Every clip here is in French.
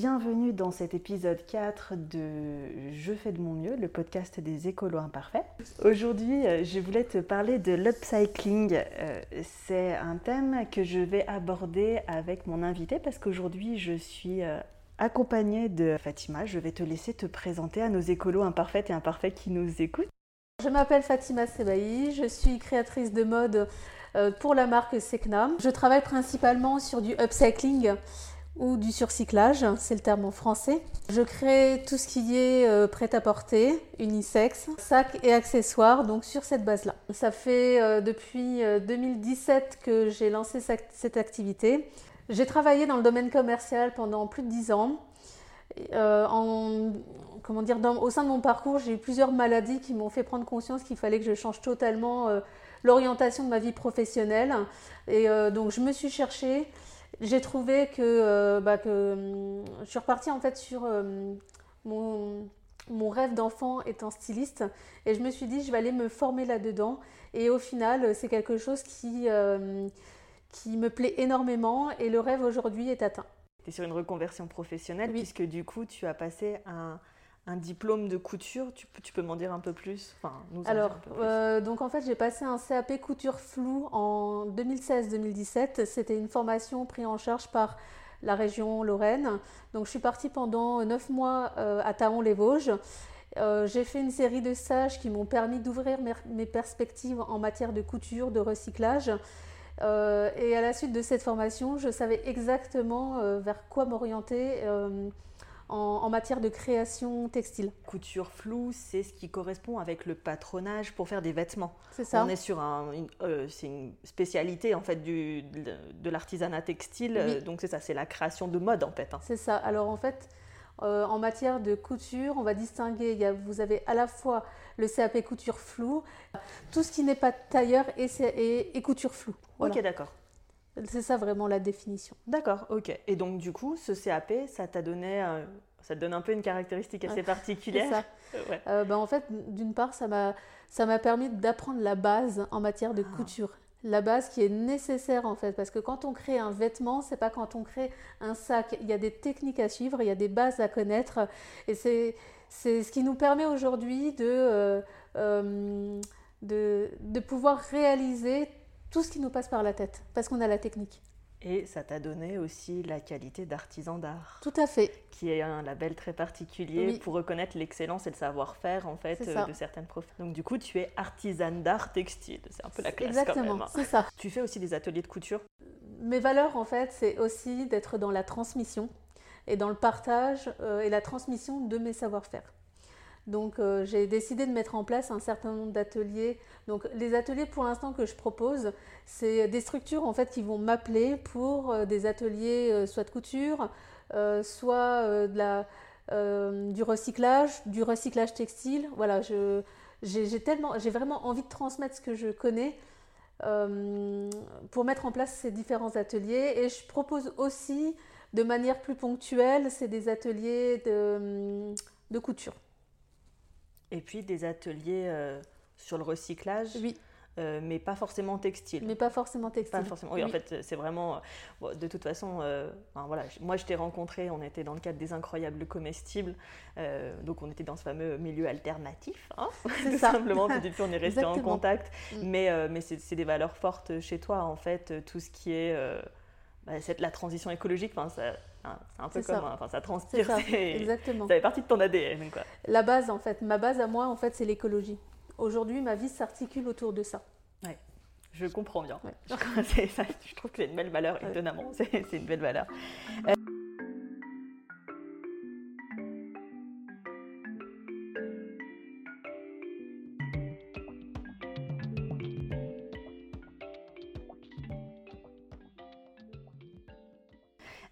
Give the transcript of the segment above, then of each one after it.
Bienvenue dans cet épisode 4 de Je fais de mon mieux, le podcast des écolos imparfaits. Aujourd'hui, euh, je voulais te parler de l'upcycling. Euh, c'est un thème que je vais aborder avec mon invité parce qu'aujourd'hui, je suis euh, accompagnée de Fatima. Je vais te laisser te présenter à nos écolos imparfaits et imparfaits qui nous écoutent. Je m'appelle Fatima Sebaï, je suis créatrice de mode pour la marque Secna. Je travaille principalement sur du upcycling ou du surcyclage, c'est le terme en français. Je crée tout ce qui est euh, prêt-à-porter, unisex, sacs et accessoires, donc sur cette base-là. Ça fait euh, depuis 2017 euh, que j'ai lancé cette activité. J'ai travaillé dans le domaine commercial pendant plus de 10 ans. en, comment dire, au sein de mon parcours, j'ai eu plusieurs maladies qui m'ont fait prendre conscience qu'il fallait que je change totalement l'orientation de ma vie professionnelle. Et donc je me suis cherchée j'ai trouvé que, euh, bah, que hum, je suis repartie en fait sur euh, mon, mon, rêve d'enfant étant styliste. Et je me suis dit je vais aller me former là-dedans. Et au final c'est quelque chose qui, euh, qui me plaît énormément. Et le rêve aujourd'hui est atteint. Tu es sur une reconversion professionnelle puisque du coup tu as passé un, un diplôme de couture. Tu, tu peux m'en dire un peu plus? Enfin, Alors, euh, donc en fait, j'ai passé un CAP couture floue en 2016-2017. C'était une formation prise en charge par la région Lorraine. Donc, je suis partie pendant neuf mois euh, à Taon-les-Vosges. Euh, j'ai fait une série de stages qui m'ont permis d'ouvrir mes, perspectives en matière de couture, de recyclage. et à la suite de cette formation, je savais exactement vers quoi m'orienter en, matière de création textile. Couture floue, c'est ce qui correspond avec le patronage pour faire des vêtements. C'est ça. On est sur un, une, euh, c'est une spécialité en fait du, de, l'artisanat textile. Donc c'est ça, c'est la création de mode en fait. Hein. C'est ça. Alors en fait. Euh, en matière de couture, on va distinguer, il y a, vous avez à la fois le CAP couture floue, tout ce qui n'est pas tailleur et, et, couture floue. Ok, d'accord. C'est ça vraiment la définition. D'accord, ok. Et donc du coup, ce CAP, ça t'a donné, ça te donne un peu une caractéristique assez particulière. Ça. Euh, ben, en fait, d'une part, ça m'a, ça m'a permis d'apprendre la base en matière de ah. couture. La base qui est nécessaire en fait, parce que quand on crée un vêtement, c'est pas quand on crée un sac. Il y a des techniques à suivre, il y a des bases à connaître, et c'est, c'est ce qui nous permet aujourd'hui de, euh, euh, de, de pouvoir réaliser tout ce qui nous passe par la tête, parce qu'on a la technique. Et ça t'a donné aussi la qualité d'artisan d'art. Tout à fait. Qui est un label très particulier pour reconnaître l'excellence et le savoir-faire en fait euh, de certaines profs. Donc du coup, tu es artisane d'art textile. C'est un peu la classe Exactement, quand même. Hein. c'est ça. Tu fais aussi des ateliers de couture. Mes valeurs en fait, c'est aussi d'être dans la transmission et dans le partage euh, et la transmission de mes savoir-faire. Donc euh, j'ai décidé de mettre en place un certain nombre d'ateliers. Donc les ateliers pour l'instant que je propose, c'est des structures en fait qui vont m'appeler pour euh, des ateliers euh, soit de couture, soit du recyclage, du recyclage textile. Voilà, j'ai vraiment envie de transmettre ce que je connais. pour mettre en place ces différents ateliers et je propose aussi de manière plus ponctuelle, c'est des ateliers de couture. Et puis des ateliers euh, sur le recyclage. Oui. Euh, mais pas forcément textile. Mais pas forcément textile. Pas forcément. Oui, en fait, c'est vraiment. Euh, de toute façon, voilà, moi je t'ai rencontré, on était dans le cadre des incroyables comestibles, donc on était dans ce fameux milieu alternatif, hein, tout ça. simplement. Depuis, on est resté en contact. Mm. Mais, mais c'est des valeurs fortes chez toi, en fait, tout ce qui est bah, la transition écologique. Ça, c'est un peu comme, ça. enfin, ça transpire. Ça, exactement. Ça fait partie de ton ADN, quoi. La base, en fait, ma base à moi, en fait, c'est l'écologie. Aujourd'hui, ma vie s'articule autour de ça. Ouais. Je comprends bien. Je, trouve que c'est une belle valeur, étonnamment. C'est une belle valeur. Euh,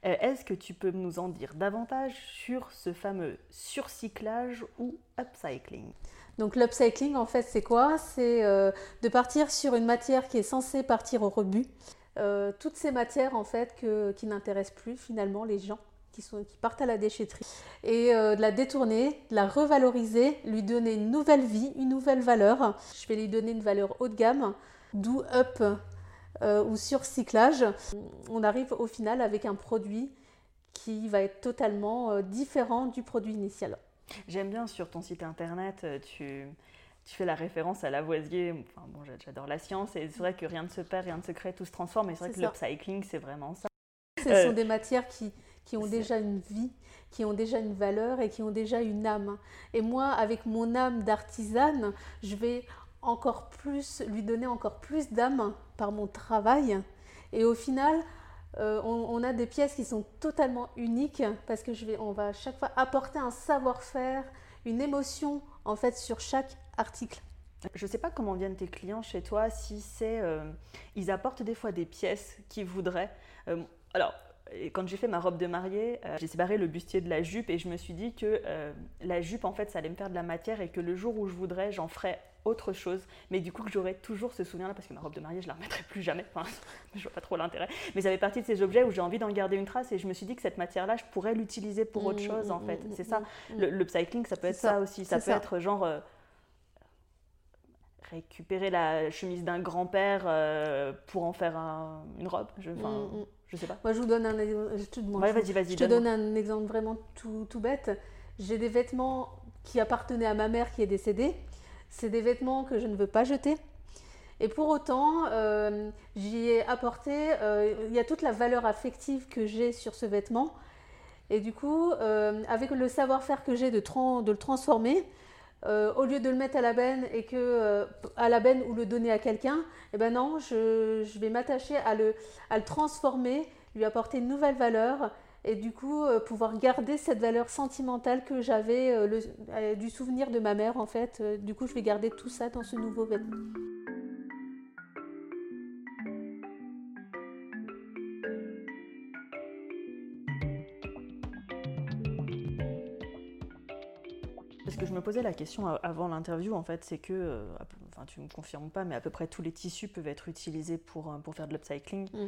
Est-ce que tu peux nous en dire davantage sur ce fameux surcyclage ou upcycling? Donc l'upcycling, en fait, c'est quoi? C'est de partir sur une matière qui est censée partir au rebut. toutes ces matières, en fait, qui n'intéressent plus finalement les gens qui, partent à la déchetterie, et euh, de la détourner, de la revaloriser, lui donner une nouvelle vie, une nouvelle valeur. Je vais lui donner une valeur haut de gamme, d'où up euh, ou surcyclage. On arrive au final avec un produit qui va être totalement euh, différent du produit initial. J'aime bien sur ton site internet, tu, tu fais la référence à Lavoisier. Enfin, bon, j'adore la science et c'est vrai que rien ne se perd, rien ne se crée, tout se transforme. Et c'est vrai que l'upcycling, c'est vraiment ça. Ce sont des matières qui, qui ont déjà une vie, qui ont déjà une valeur et qui ont déjà une âme. Et moi, avec mon âme d'artisane, je vais encore plus lui donner encore plus d'âme par mon travail. Et au final, euh, on, a des pièces qui sont totalement uniques parce que je vais, on va à chaque fois apporter un savoir-faire, une émotion en fait sur chaque article. Je ne sais pas comment viennent tes clients chez toi, si c'est, euh, ils apportent des fois des pièces qu'ils voudraient. Euh, alors, et quand j'ai fait ma robe de mariée, euh, j'ai séparé le bustier de la jupe et je me suis dit que euh, la jupe, en fait, ça allait me faire de la matière et que le jour où je voudrais, j'en ferais autre chose. Mais du coup, que j'aurais toujours ce souvenir-là parce que ma robe de mariée, je la remettrai plus jamais. Enfin, je vois pas trop l'intérêt. Mais ça fait partie de ces objets où j'ai envie d'en garder une trace et je me suis dit que cette matière-là, je pourrais l'utiliser pour autre mmh, chose, en mmh, fait. Mmh, c'est ça. Le, le, cycling, ça peut être ça. aussi. Ça peut être genre. Euh, récupérer la chemise d'un grand-père pour en faire une robe. Je, je sais pas. Moi, je vous donne un exemple. Je te, je te donne un exemple vraiment tout, tout bête. J'ai des vêtements qui appartenaient à ma mère qui est décédée. C'est des vêtements que je ne veux pas jeter. Et pour autant, euh, j'y ai apporté, euh, il y a toute la valeur affective que j'ai sur ce vêtement. Et du coup, euh, avec le savoir-faire que j'ai de, de, le transformer, euh, au lieu de le mettre à la benne et que euh, à la benne ou le donner à quelqu'un, eh ben non, je, vais m'attacher à le, transformer, lui apporter une nouvelle valeur et du coup euh, pouvoir garder cette valeur sentimentale que j'avais du souvenir de ma mère en fait. du coup, je vais garder tout ça dans ce nouveau vêtement. Ce que je me posais la question avant l'interview, en fait, c'est que, euh, enfin, tu me confirmes pas, mais à peu près tous les tissus peuvent être utilisés pour, euh, pour faire de l'upcycling. Mm.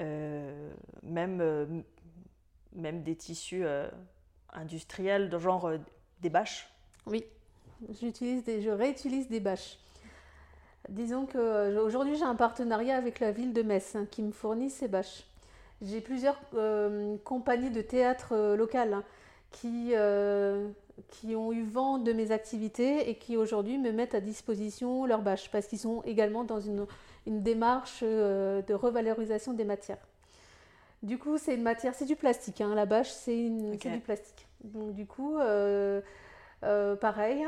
Euh, même, même des tissus industriels, de genre des bâches. Oui, j'utilise des, je réutilise des bâches. Disons que aujourd'hui j'ai un partenariat avec la ville de Metz hein, qui me fournit ces bâches. J'ai plusieurs compagnies de théâtre locales hein, qui qui ont eu vent de mes activités et qui aujourd'hui me mettent à disposition leurs bâches parce qu'ils sont également dans une, démarche euh, de revalorisation des matières. Du coup, c'est une matière, c'est du plastique. Hein. La bâche, c'est du plastique. Donc, du coup, euh, euh, pareil.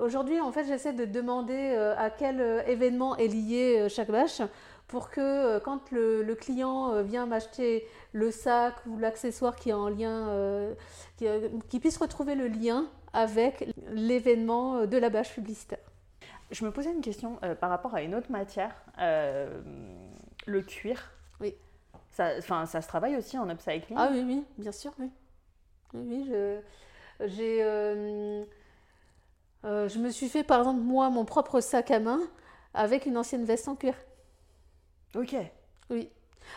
Aujourd'hui, en fait, j'essaie de demander à quel événement est lié chaque bâche pour que euh, quand le, client euh, vient m'acheter le sac ou l'accessoire qui est en lien, euh, qu'il puisse retrouver le lien avec l'événement de la bâche publicitaire. Je me posais une question par rapport à une autre matière, le cuir. Oui. Ça, ça se travaille aussi en upcycling? Ah oui, oui, bien sûr, oui. Oui, je, j'ai, je me suis fait par exemple moi mon propre sac à main avec une ancienne veste en cuir. Ok. Oui.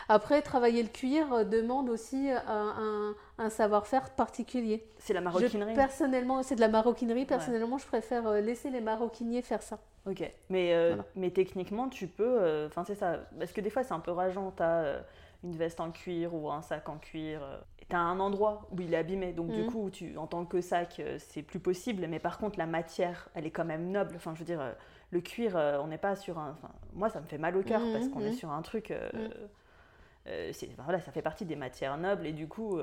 Après, travailler le cuir euh, demande aussi un, savoir-faire particulier. C'est la maroquinerie Personnellement, c'est de la maroquinerie. Personnellement, je préfère euh, laisser les maroquiniers faire ça. Ok. Mais, euh, mais techniquement, tu peux. Enfin, c'est ça. Parce que des fois, c'est un peu rageant. Tu as une veste en cuir ou un sac en cuir. tu as un endroit où il est abîmé. Donc, du mhm. coup, tu, en tant que sac, c'est plus possible. Mais par contre, la matière, elle est quand même noble. Enfin, je veux dire le cuir, euh, on n'est pas sur un. moi, ça me fait mal au cœur parce qu'on est mmh. sur un truc. Euh, mmh. euh, voilà, ça fait partie des matières nobles et du coup,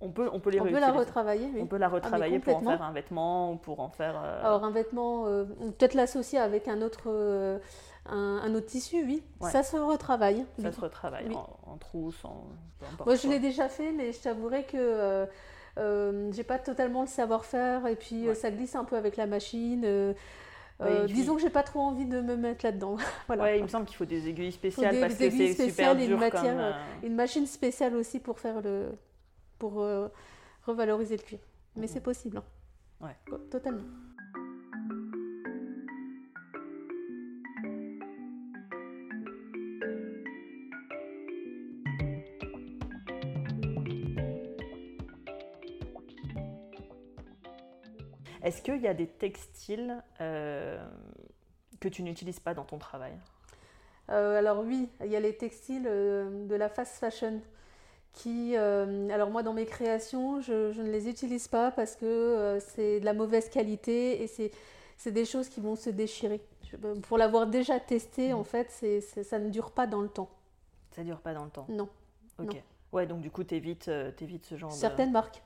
on peut, on peut les On peut la retravailler, On peut la ah, retravailler pour en faire un vêtement ou pour en faire. Alors, un vêtement, peut-être l'associer avec un autre, un, autre tissu, oui. Ça se retravaille. Ça se retravaille en, trousse, en. Moi, je l'ai déjà fait, mais je t'avouerai que. j'ai pas totalement le savoir-faire et puis ça glisse un peu avec la machine. Euh, disons que j'ai pas trop envie de me mettre là-dedans. voilà. il me semble qu'il faut des aiguilles spéciales parce que c'est super dur une, matière, euh, une machine spéciale aussi pour faire le, pour revaloriser le cuir. Mais c'est possible. Hein. Ouais. Totalement. Est-ce qu'il y a des textiles euh, que tu n'utilises pas dans ton travail? Euh, Alors oui, il y a les textiles euh, de la fast fashion qui, alors moi dans mes créations, je, ne les utilise pas parce que c'est de la mauvaise qualité et c'est des choses qui vont se déchirer. pour l'avoir déjà testé, mmh. en fait, ça ne dure pas dans le temps. Ça ne dure pas dans le temps? Non. Ok. Ouais, donc du coup, tu évites, ce genre Certaines marques.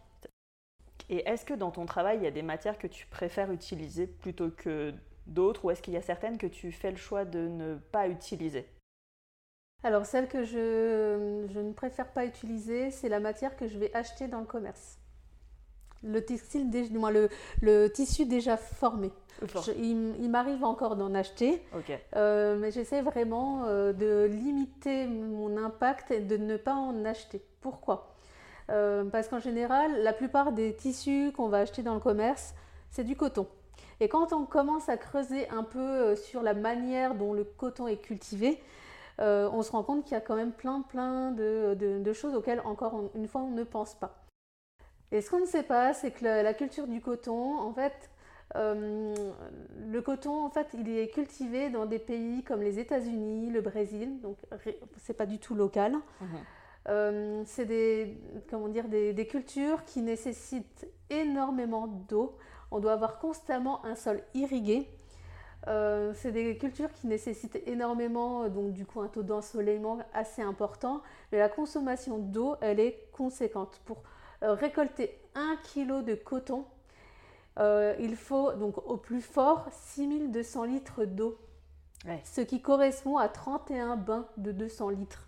Et est-ce que dans ton travail, il y a des matières que tu préfères utiliser plutôt que d'autres ou est-ce qu'il y a certaines que tu fais le choix de ne pas utiliser? Alors celle que je, je, ne préfère pas utiliser, c'est la matière que je vais acheter dans le commerce. Le textile, le, le tissu déjà formé. il, m'arrive encore d'en acheter, euh, mais j'essaie vraiment euh, de limiter mon impact et de ne pas en acheter. Pourquoi? Euh, parce qu'en général, la plupart des tissus qu'on va acheter dans le commerce, c'est du coton. Et quand on commence à creuser un peu euh, sur la manière dont le coton est cultivé, euh, on se rend compte qu'il y a quand même plein, plein de, choses auxquelles, encore une fois, on ne pense pas. Et ce qu'on ne sait pas, c'est que la, culture du coton, en fait, le coton, en fait, il est cultivé dans des pays comme les États-Unis, le Brésil, donc c'est pas du tout local. Mhm. Euh, c'est des, comment dire, des, cultures qui nécessitent énormément d'eau. On doit avoir constamment un sol irrigué. Euh, c'est des cultures qui nécessitent énormément, donc du coup un taux d'ensoleillement assez important, mais la consommation d'eau, elle est conséquente. Pour euh, récolter un kilo de coton, il faut donc au plus fort 6200 litres d'eau, ce qui correspond à 31 bains de 200 litres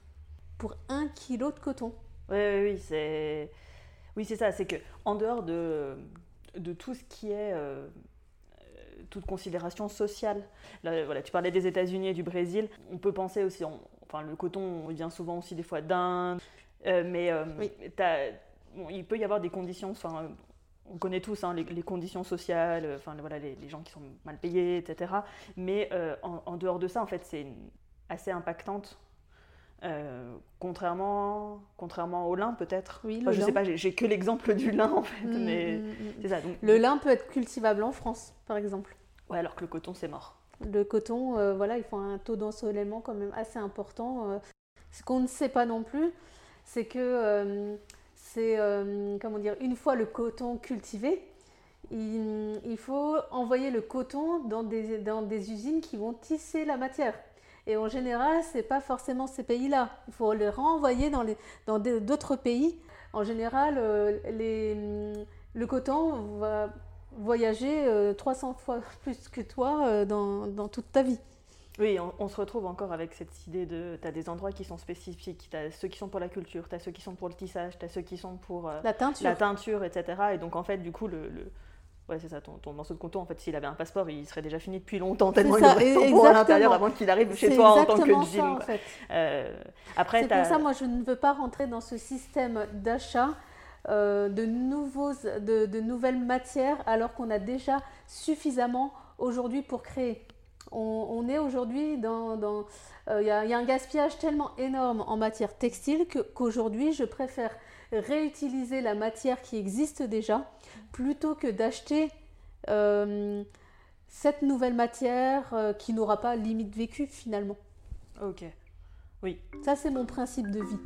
pour un kilo de coton. Oui, oui, oui, c'est oui, c'est ça. C'est que en dehors de, de tout ce qui est euh, toute considération sociale, voilà, tu parlais des États-Unis et du Brésil. On peut penser aussi, enfin, le coton vient souvent aussi des fois d'Inde, euh, mais euh, il peut y avoir des conditions. Enfin, on connaît tous hein, les, conditions sociales, enfin voilà, les, gens qui sont mal payés, etc. Mais en, en, dehors de ça, en fait, c'est assez impactante euh, contrairement, contrairement au lin, peut-être. Oui, Je sais pas, j'ai que l'exemple du lin en fait, mm, mais mm, mm, c'est ça. Le lin peut être cultivable en France, par exemple. Ouais, alors que le coton, c'est mort. Le coton, euh, voilà, il faut un taux d'ensoleillement quand même assez important. Euh. Ce qu'on ne sait pas non plus, c'est que c'est, comment dire, une fois le coton cultivé, il, il, faut envoyer le coton dans des, dans des usines qui vont tisser la matière. Et en général, ce n'est pas forcément ces pays-là. Il faut les renvoyer dans, les, dans d'autres pays. En général, euh, les, le coton va voyager 300 euh, fois plus que toi euh, dans, dans, toute ta vie. Oui, on, se retrouve encore avec cette idée de, tu as des endroits qui sont spécifiques, tu as ceux qui sont pour la culture, tu as ceux qui sont pour le tissage, tu as ceux qui sont pour la, teinture. la teinture, etc. Et donc en fait, du coup, le Ouais, c'est ça, ton, ton, morceau de coton, en fait, s'il avait un passeport, il serait déjà fini depuis longtemps, tellement il aurait à l'intérieur avant qu'il arrive chez toi en tant que jean. En fait. euh, après, c'est pour ça, moi, je ne veux pas rentrer dans ce système d'achat euh, de, nouveaux, de, de, nouvelles matières alors qu'on a déjà suffisamment aujourd'hui pour créer. On, est aujourd'hui dans... Il y, a, y, a un gaspillage tellement énorme en matière textile qu'aujourd'hui, je préfère réutiliser la matière qui existe déjà plutôt que d'acheter euh, cette nouvelle matière euh, qui n'aura pas limite vécu finalement. Ok, oui. Ça c'est mon principe de vie.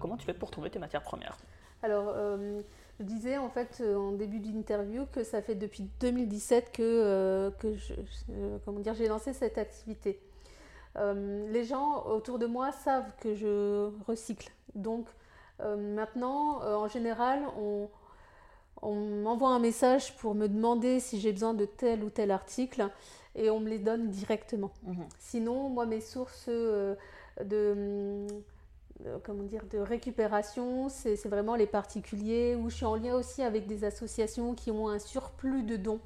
Comment tu fais pour trouver tes matières premières? Alors, euh, je disais en fait euh, en début d'interview que ça fait depuis 2017 que, euh, que je, euh, comment dire, j'ai lancé cette activité. les gens autour de moi savent que je recycle. Donc maintenant, en général, on, on m'envoie un message pour me demander si j'ai besoin de tel ou tel article. et on me les donne directement. Mhm. Sinon, moi, mes sources de, comment dire, de récupération, c'est vraiment les particuliers, où je suis en lien aussi avec des associations qui ont un surplus de dons.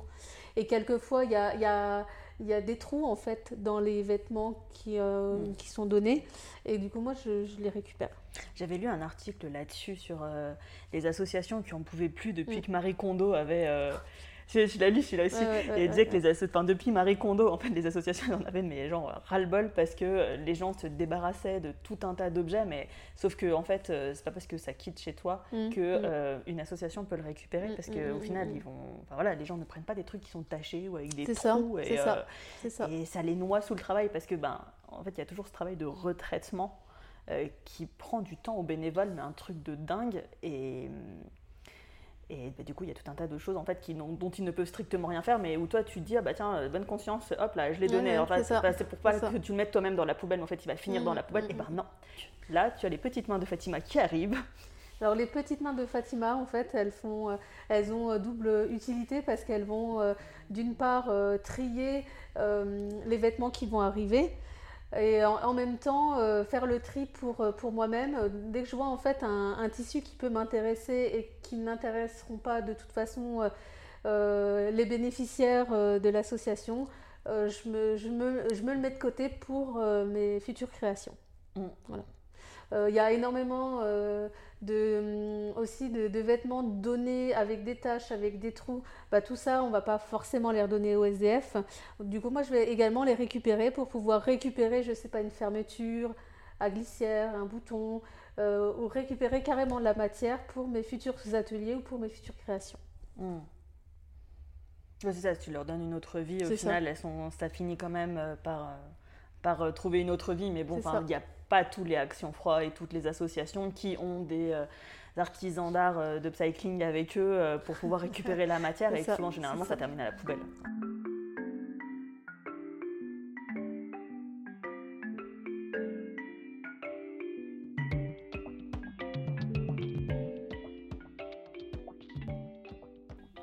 Et quelquefois, il y a, il y a- il y a des trous, en fait, dans les vêtements qui, euh, Mm. qui sont donnés. Et du coup, moi, je, je les récupère. J'avais lu un article là-dessus sur euh, les associations qui en pouvaient plus depuis Mm. que Marie Kondo avait. euh, Je, je l'ai lu celui-là aussi. Ouais, ouais, et elle disait que les asso- enfin, depuis Marie Kondo, en fait, les associations en avaient mais genre ras-le-bol parce que euh, les gens se débarrassaient de tout un tas d'objets, mais sauf que en fait, euh, c'est pas parce que ça quitte chez toi Mm, que mm. euh, une association peut le récupérer Mm, parce mm, qu'au final, ils vont, enfin, voilà, les gens ne prennent pas des trucs qui sont tachés ou avec des C'est ça, trous et, c'est ça. euh, et ça les noie sous le travail parce que, ben, en fait, il y a toujours ce travail de retraitement euh, qui prend du temps aux bénévoles, mais un truc de dingue. Et, et bah, du coup, il y a tout un tas de choses en fait qui, dont ils ne peuvent strictement rien faire, mais où toi tu te dis, ah bah tiens, euh, bonne conscience, hop là, je l'ai donné. ouais, Alors, enfin, c'est pas- pour pas ça. que tu le mettes toi-même dans la poubelle, mais en fait, il va finir dans Mm, la poubelle. mm, Et ben mm. non. Là, tu as les petites mains de Fatima qui arrivent. Alors les petites mains de Fatima, en fait, elles, font, euh, elles ont euh, double utilité parce qu'elles vont d'une part trier les vêtements qui vont arriver et en, en même temps euh, faire le tri pour, euh, pour moi-même. Euh, Dès que je vois en fait un, un tissu qui peut m'intéresser et qui n'intéresseront pas de toute façon euh, les bénéficiaires de l'association, je, me, je, me, je me le mets de côté pour mes futures créations. Mm. Voilà. Euh, Il y a énormément euh, de, aussi de, de vêtements donnés avec des taches, avec des trous. Bah, tout ça, on va pas forcément les redonner au SDF. Du coup, moi, je vais également les récupérer pour pouvoir récupérer, je sais pas, une fermeture à glissière, un bouton, euh, ou récupérer carrément de la matière pour mes futurs ateliers ou pour mes futures créations. Mm. Ouais, c'est ça, tu leur donnes une autre vie. Au C'est ça. final, elles sont, ça finit quand même euh, par, euh, par euh, trouver une autre vie. Mais bon, il n'y a pas tous les Actions Froid et toutes les associations qui ont des euh, artisans d'art euh, de cycling avec eux euh, pour pouvoir récupérer la matière. Et souvent, généralement, ça ça. termine à la poubelle.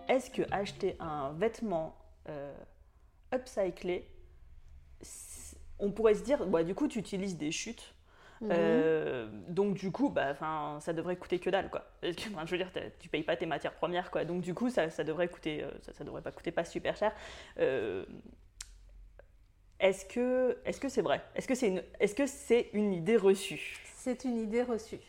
Est-ce que acheter un vêtement euh, upcyclé, on pourrait se dire, bah, du coup, tu utilises des chutes. Mhm. Euh, donc du coup, bah, ça devrait coûter que dalle, quoi. Parce que, je veux dire, tu payes pas tes matières premières, quoi. Donc du coup, ça, ça devrait coûter, euh, ça, ça devrait pas coûter pas super cher. Euh, est-ce que, est-ce que c'est vrai? Est-ce que c'est une, est-ce que c'est une idée reçue? C'est une idée reçue.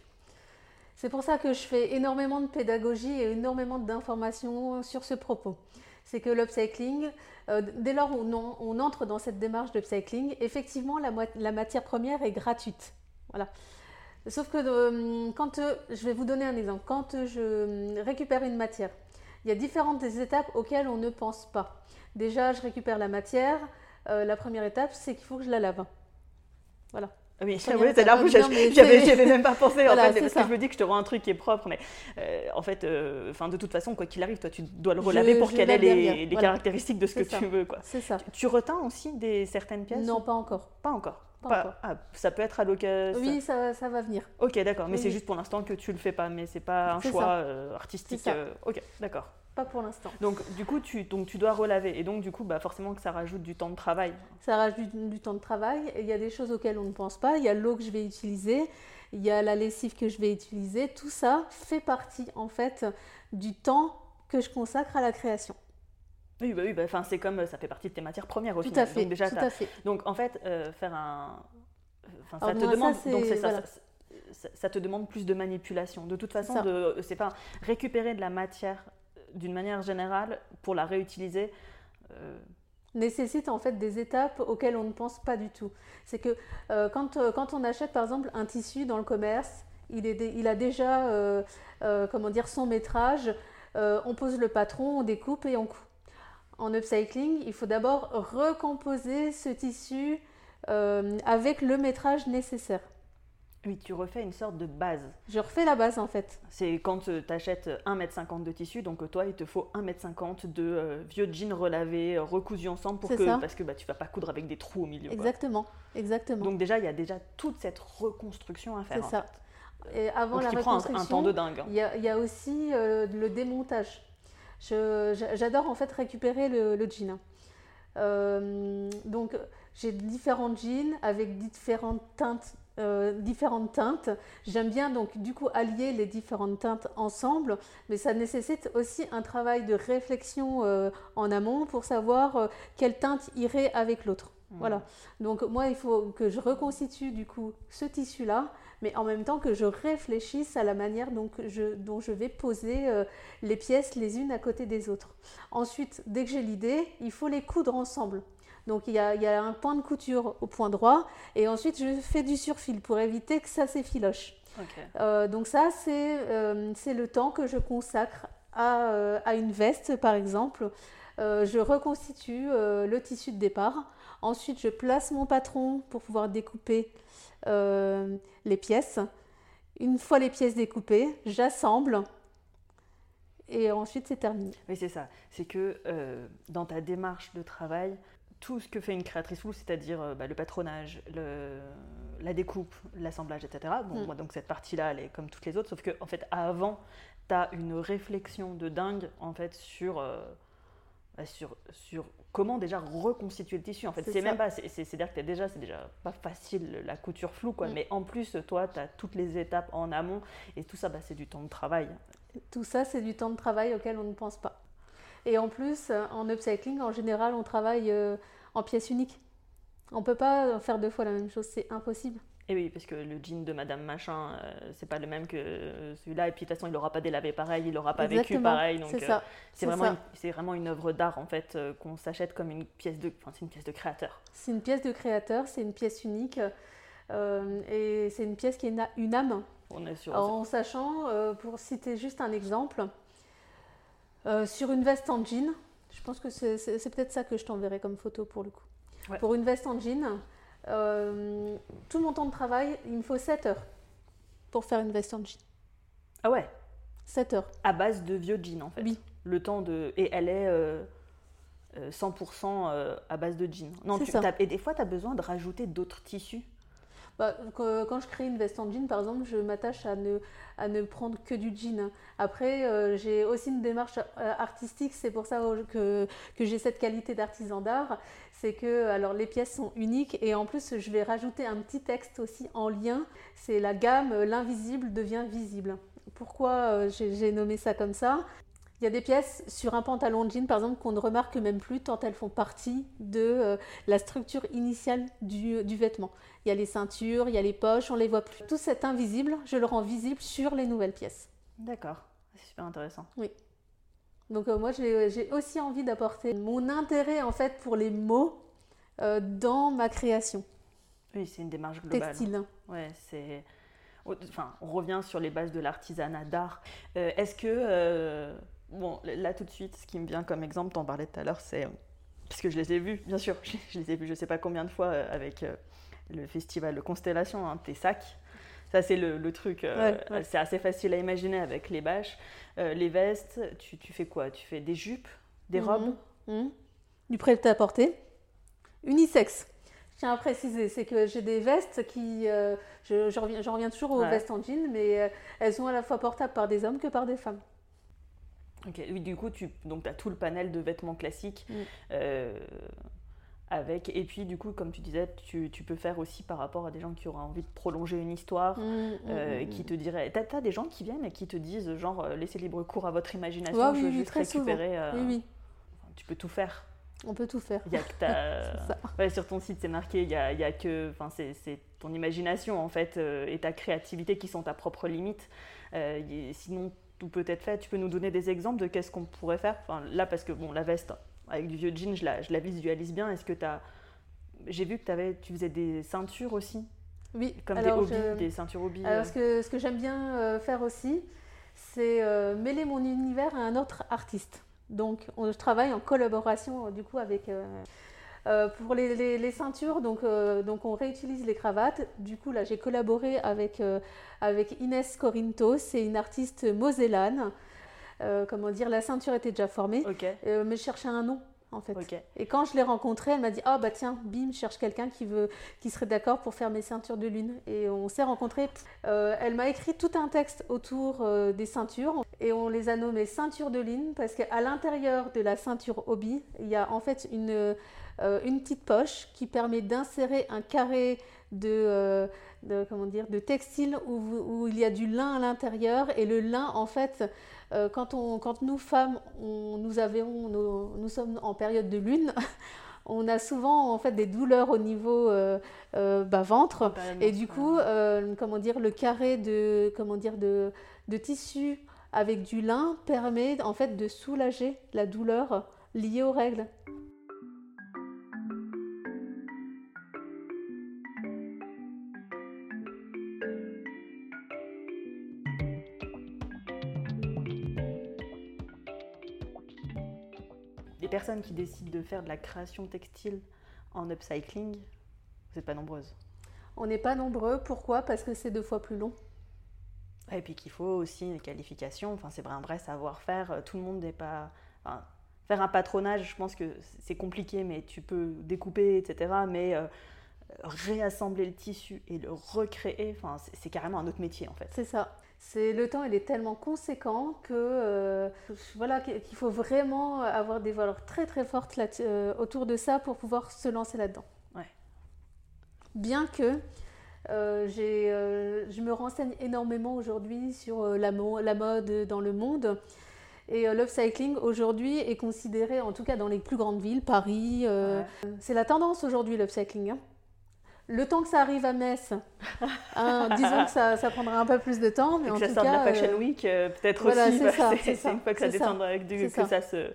C'est pour ça que je fais énormément de pédagogie et énormément d'informations sur ce propos. C'est que l'upcycling, euh, dès lors où on, on entre dans cette démarche d'upcycling, effectivement, la, moi- la matière première est gratuite. Voilà. Sauf que euh, quand, euh, je vais vous donner un exemple, quand euh, je récupère une matière, il y a différentes étapes auxquelles on ne pense pas. Déjà, je récupère la matière. la première étape, c'est qu'il faut que je la lave. Voilà. Ah Oui, c'est là où j'avais même pas pensé en Voilà, fait, c'est parce ça. que je me dis que je te rends un truc qui est propre, mais euh, en fait, euh, de toute façon, quoi qu'il arrive, toi tu dois le Je- relaver pour qu'elle ait les, bien. les Voilà. caractéristiques de ce que ça. tu veux, quoi. C'est ça. Tu, tu reteins aussi des certaines pièces Non, ou- pas encore. pas encore. Pas encore. Ah, ça peut être à l'occasion. Oui, ça, ça va venir. Ok, d'accord, mais Oui, c'est juste pour l'instant que tu le fais pas, mais c'est pas un choix euh, artistique. Euh, ok, d'accord. Pas pour l'instant. Donc du coup, tu donc tu dois relaver et donc du coup, bah forcément que ça rajoute du temps de travail. Ça rajoute du, du temps de travail. Il y a des choses auxquelles on ne pense pas. Il y a l'eau que je vais utiliser. Il y a la lessive que je vais utiliser. Tout ça fait partie en fait du temps que je consacre à la création. Oui, bah oui, bah, c'est comme ça fait partie de tes matières premières au Tout à fait. Donc déjà, tout t'as- à fait. Donc en fait, euh, faire un. Enfin, ça Alors, te moi, demande. c'est- donc c'est ça, voilà. ça, ça- ça te demande plus de manipulation. De toute façon, de, c'est pas récupérer de la matière euh, d'une manière générale pour la réutiliser. euh, nécessite en fait des étapes auxquelles on ne pense pas du tout. C'est que euh, quand, euh, quand on achète par exemple un tissu dans le commerce, il, est dé- il a déjà euh, euh, comment dire, son métrage, euh, on pose le patron, on découpe et on coud. En upcycling, il faut d'abord recomposer ce tissu euh, avec le métrage nécessaire. oui, tu refais une sorte de base. Je refais la base en fait. C'est quand tu achètes 1m50 de tissu, donc euh, toi, il te faut 1m50 de euh, vieux jeans relavés, recousus ensemble, pour C'est que, ça. parce que bah, tu vas pas coudre avec des trous au milieu. quoi. Exactement, exactement. Donc déjà, il y a déjà toute cette reconstruction à faire. C'est ça. fait. Et avant Donc, la prend un- un, reconstruction, temps de dingue. hein. Il y a, il y a aussi euh, le démontage. J'adore en fait récupérer le, le jean. donc j'ai différents jeans avec différentes teintes différentes teintes. J'aime bien donc du coup allier les différentes teintes ensemble, mais ça nécessite aussi un travail de réflexion en amont pour savoir quelle teinte irait avec l'autre. Voilà. Donc moi, il faut que je reconstitue du coup ce tissu-là, mais en même temps que je réfléchisse à la manière dont je, dont je vais poser euh, les pièces les unes à côté des autres. Ensuite, dès que j'ai l'idée, il faut les coudre ensemble. Donc il y, a, il y, a, un point de couture au point droit, et ensuite je fais du surfil pour éviter que ça s'effiloche. Euh, donc ça, euh, c'est le temps que je consacre à, à une veste, par exemple. je reconstitue le tissu de départ. Ensuite, je place mon patron pour pouvoir découper euh, les pièces. Une fois les pièces découpées, j'assemble et ensuite c'est terminé. Oui, c'est ça. C'est que euh, dans ta démarche de travail, tout ce que fait une créatrice floue, c'est-à-dire euh, bah, le patronage, la découpe, l'assemblage, etc. Bon, mm. moi, donc cette partie-là, elle est comme toutes les autres, sauf que en fait, avant, tu as une réflexion de dingue en fait sur, bah, sur, sur comment déjà reconstituer le tissu en fait. C'est même pas c'est dire que déjà c'est déjà pas facile la couture floue quoi. Mm. mais en plus toi tu as toutes les étapes en amont et tout ça bah, c'est du temps de travail. Tout ça c'est du temps de travail auquel on ne pense pas. Et en plus en upcycling en général on travaille euh, en pièces uniques. On peut pas faire deux fois la même chose c'est impossible et oui, parce que le jean de Madame Machin, euh, c'est pas le même que celui-là. Et puis de toute façon, il n'aura pas délavé pareil, il n'aura pas vécu pareil. Donc c'est euh, vraiment, une, vraiment une œuvre d'art en fait euh, qu'on s'achète comme une pièce de, enfin, c'est une pièce de créateur. C'est une pièce de créateur, c'est une pièce unique et c'est une pièce qui a une âme. On est sûr. En sachant, pour citer juste un exemple, sur une veste en jean, je pense que c'est peut-être ça que je t'enverrai comme photo pour le coup. Pour une veste en jean, euh, tout mon temps de travail, il me faut 7 heures pour faire une veste en jean. Ah ouais? 7 heures. À base de vieux jeans en fait. Oui. Le temps de. Et elle est 100% euh, euh, à base de jeans. Non, tu, Et des fois, tu as besoin de rajouter d'autres tissus bah, quand je crée une veste en jean, par exemple, je m'attache à ne, à ne prendre que du jean. Après, euh, j'ai aussi une démarche euh, artistique, c'est pour ça que, que j'ai cette qualité d'artisan d'art. C'est que alors, les pièces sont uniques et en plus, je vais rajouter un petit texte aussi en lien. C'est la gamme L'invisible devient visible. Pourquoi euh, j'ai nommé ça comme ça? Il y a des pièces sur un pantalon de jean, par exemple, qu'on ne remarque même plus tant elles font partie de euh, la structure initiale du, vêtement. Il y a les ceintures, il y a les poches, on les voit plus. Tout cet invisible, je le rends visible sur les nouvelles pièces. D'accord, c'est super intéressant. Oui. Donc euh, moi, j'ai aussi envie d'apporter mon intérêt en fait pour les mots euh, dans ma création. Oui, c'est une démarche globale. Textile. Ouais, c'est. Enfin, on revient sur les bases de l'artisanat d'art. Est-ce que Bon, là tout de suite, ce qui me vient comme exemple, t'en parlais tout à l'heure, c'est. Parce que je les ai vus, bien sûr, je les ai vus je sais pas combien de fois euh, avec euh, le festival Constellation, hein, tes sacs. Ça, c'est le, truc. Euh, c'est assez facile à imaginer avec les bâches. les vestes, tu, fais quoi? Tu fais des jupes, des mhm. robes? Mhm. Du prêt-à-porter? Unisexe. Je tiens à préciser, c'est que j'ai des vestes qui. je, reviens, reviens, toujours aux vestes en jean, mais elles sont à la fois portables par des hommes que par des femmes. Ok, oui, du coup, tu as tout le panel de vêtements classiques. Mm. Euh, avec, et puis du coup, comme tu disais, tu, tu, peux faire aussi par rapport à des gens qui auraient envie de prolonger une histoire, mm, mm, euh, qui te diraient. T'as as des gens qui viennent et qui te disent, genre, euh, laissez libre cours à votre imagination, je veux juste récupérer. oui, oui. tu peux tout faire. On peut tout faire. Y a que ouais, sur ton site, c'est marqué, il y a, y a que. Enfin, c'est ton imagination, en fait, et ta créativité qui sont ta propre limite. sinon, tout peut être fait. Tu peux nous donner des exemples de qu'est-ce qu'on pourrait faire? Enfin, Là, parce que bon, la veste avec du vieux jean, je la, je la visualise bien. Est-ce que tu as. J'ai vu que avais, tu faisais des ceintures aussi Oui, comme des hobbies, des ceintures hobbies. Alors, euh. ce que, ce que j'aime bien euh, faire aussi, c'est euh, mêler mon univers à un autre artiste. Donc, on, je travaille en collaboration du coup avec euh, pour les, ceintures, donc, euh, donc on réutilise les cravates. Du coup, là, j'ai collaboré avec, euh, avec Inès Corinto, c'est une artiste mosellane. comment dire, la ceinture était déjà formée, mais je cherchais un nom en fait. Et quand je l'ai rencontrée, elle m'a dit Ah, bah tiens, bim, je cherche quelqu'un qui, veut, qui serait d'accord pour faire mes ceintures de lune. Et on s'est rencontrés. Euh, elle m'a écrit tout un texte autour euh, des ceintures et on les a nommées ceintures de lune parce qu'à l'intérieur de la ceinture hobby, il y a en fait une, euh, une petite poche qui permet d'insérer un carré de, de, comment dire, de textile où, où, il y a du lin à l'intérieur. Et le lin, en fait, euh, quand, on, quand, nous femmes, on, nous, avons, nous, sommes en période de lune, on a souvent en fait des douleurs au niveau euh, euh, bas ventre et du coup comment dire le carré de comment dire de, de, tissu avec du lin permet en fait de soulager la douleur liée aux règles. Personnes qui décident de faire de la création textile en upcycling, vous n'êtes pas nombreuses. On n'est pas nombreux. Pourquoi? Parce que c'est deux fois plus long. Et puis qu'il faut aussi une qualification. Enfin, c'est vrai, un vrai savoir-faire. Tout le monde n'est pas. faire un patronage, je pense que c'est compliqué, mais tu peux découper, etc. Mais euh, réassembler le tissu et le recréer, enfin, c'est carrément un autre métier en fait. C'est ça. C'est le temps, il est tellement conséquent que euh, voilà qu'il faut vraiment avoir des valeurs très très fortes euh, autour de ça pour pouvoir se lancer là-dedans. Bien que euh, je me renseigne énormément aujourd'hui sur la, la, mode dans le monde. Et l'upcycling aujourd'hui est considéré, en tout cas dans les plus grandes villes, Paris, c'est la tendance aujourd'hui l'upcycling. Hein. Le temps que ça arrive à Metz, hein, disons que ça, prendra un peu plus de temps. Mais en que ça sorte de la Fashion euh, Week, euh, peut-être aussi. Bah, c'est une fois que ça descendra, que, ça. que ça se.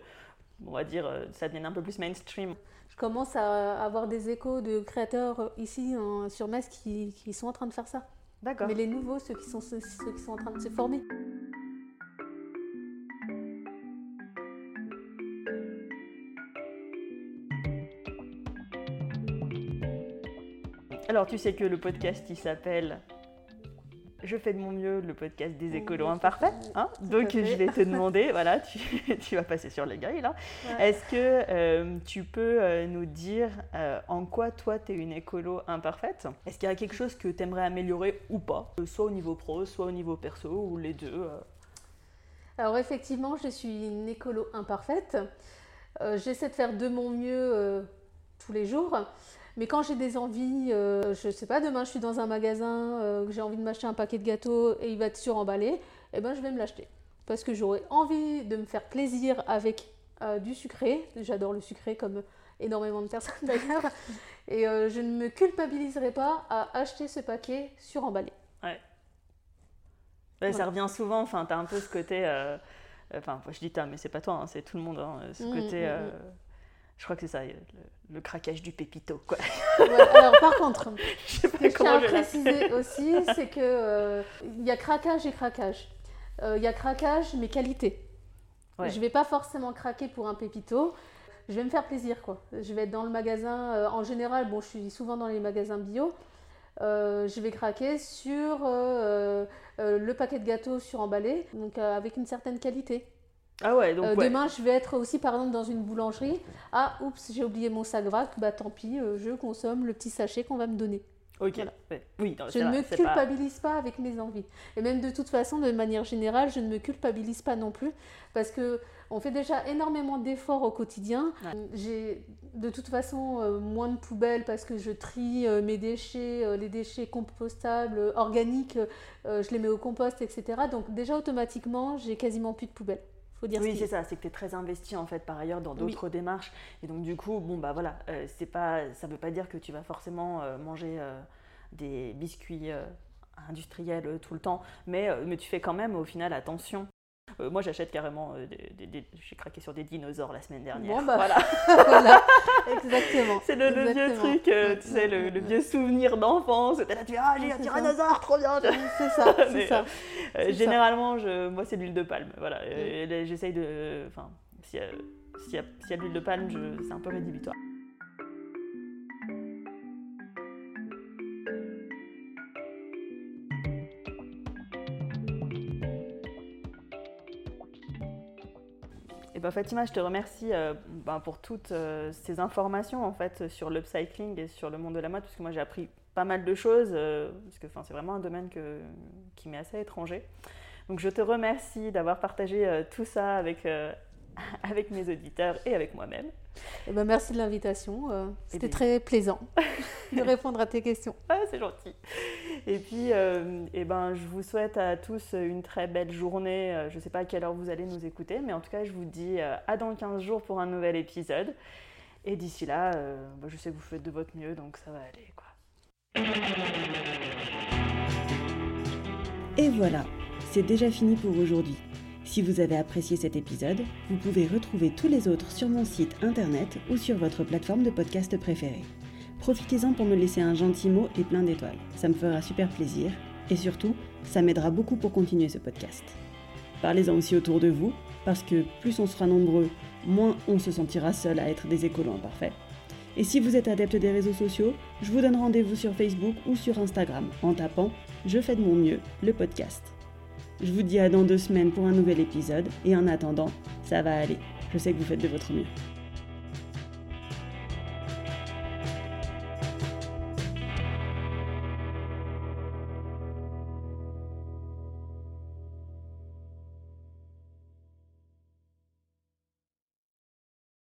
On va dire, euh, ça devienne un peu plus mainstream. Je commence à avoir des échos de créateurs ici sur Metz qui, qui, sont en train de faire ça. D'accord. Mais les nouveaux, ceux qui, sont, ceux qui sont en train de se former. Alors, tu sais que le podcast, il s'appelle Je fais de mon mieux, le podcast des écolos imparfaits. Hein Donc, je vais te demander, voilà, tu, vas passer sur les grilles là. Est-ce que euh, tu peux euh, nous dire euh, en quoi toi, tu es une écolo imparfaite? Est-ce qu'il y a quelque chose que tu aimerais améliorer ou pas? Soit au niveau pro, soit au niveau perso, ou les deux Alors, effectivement, je suis une écolo imparfaite. J'essaie de faire de mon mieux tous les jours. Mais quand j'ai des envies, euh, je sais pas, demain je suis dans un magasin, euh, j'ai envie de m'acheter un paquet de gâteaux et il va être suremballé, eh ben je vais me l'acheter. Parce que j'aurais envie de me faire plaisir avec euh, du sucré. J'adore le sucré comme énormément de personnes d'ailleurs. Et je ne me culpabiliserai pas à acheter ce paquet suremballé. Ouais. ouais Ça revient souvent, enfin, tu as un peu ce côté. Enfin, je dis t'as, mais c'est pas toi, hein, c'est tout le monde. Hein, ce mmh, côté. Mmh, mmh. Je crois que c'est ça, le, craquage du pépito. Quoi. alors par contre, ce que je tiens à préciser aussi, c'est qu'il euh, il y a craquage et craquage. Euh, il y a craquage, mais qualité. Je ne vais pas forcément craquer pour un pépito. Je vais me faire plaisir. quoi. Je vais être dans le magasin. Euh, en général, bon, je suis souvent dans les magasins bio. je vais craquer sur le paquet de gâteaux suremballé, donc avec une certaine qualité. Ah ouais, donc euh, Demain, je vais être aussi, par exemple, dans une boulangerie. Ah, oups, j'ai oublié mon sac vrac. Bah tant pis, euh, je consomme le petit sachet qu'on va me donner. Ok. Oui, je ne me culpabilise pas... avec mes envies. Et même de toute façon, de manière générale, je ne me culpabilise pas non plus parce que on fait déjà énormément d'efforts au quotidien. J'ai de toute façon euh, moins de poubelles parce que je trie mes déchets, les déchets compostables, organiques, je les mets au compost, etc. Donc déjà automatiquement, j'ai quasiment plus de poubelles oui, c'est ça, c'est que tu es très investi en fait par ailleurs dans d'autres démarches. Et donc du coup, bon bah voilà, euh, c'est pas, ça veut pas dire que tu vas forcément euh, manger euh, des biscuits industriels tout le temps, mais, mais tu fais quand même au final attention euh, moi, j'achète carrément. Euh, des, j'ai craqué sur des dinosaures la semaine dernière. Bon, bah, voilà. Exactement. C'est le, vieux truc, euh, tu sais, le, vieux souvenir d'enfance. T'es là, tu ah, j'ai un tyrannosaure, trop bien. C'est ça, c'est ça. généralement, je, moi, c'est l'huile de palme. Voilà. Mm. J'essaye de. Enfin, s'il y a, y a de l'huile de palme, c'est un peu rédhibitoire. Et ben Fatima, je te remercie euh, ben, pour toutes euh, ces informations en fait sur l'upcycling et sur le monde de la mode, parce que moi j'ai appris pas mal de choses, euh, parce que c'est vraiment un domaine qui m'est assez étranger. Donc je te remercie d'avoir partagé tout ça avec, avec mes auditeurs et avec moi-même. Eh ben, merci de l'invitation. Euh, c'était très plaisant de répondre à tes questions. Ah, c'est gentil. Et puis, euh, eh ben, je vous souhaite à tous une très belle journée. Euh, je ne sais pas à quelle heure vous allez nous écouter, mais en tout cas, je vous dis à dans 15 jours pour un nouvel épisode. Et d'ici là, bah, je sais que vous faites de votre mieux, donc ça va aller. Quoi. Et voilà, c'est déjà fini pour aujourd'hui. Si vous avez apprécié cet épisode, vous pouvez retrouver tous les autres sur mon site internet ou sur votre plateforme de podcast préférée. Profitez-en pour me laisser un gentil mot et plein d'étoiles. Ça me fera super plaisir et surtout, ça m'aidera beaucoup pour continuer ce podcast. Parlez-en aussi autour de vous, parce que plus on sera nombreux, moins on se sentira seul à être des écolos imparfaits. Et si vous êtes adepte des réseaux sociaux, je vous donne rendez-vous sur Facebook ou sur Instagram en tapant Je fais de mon mieux, le podcast. Je vous dis à dans deux semaines pour un nouvel épisode et en attendant, ça va aller. Je sais que vous faites de votre mieux.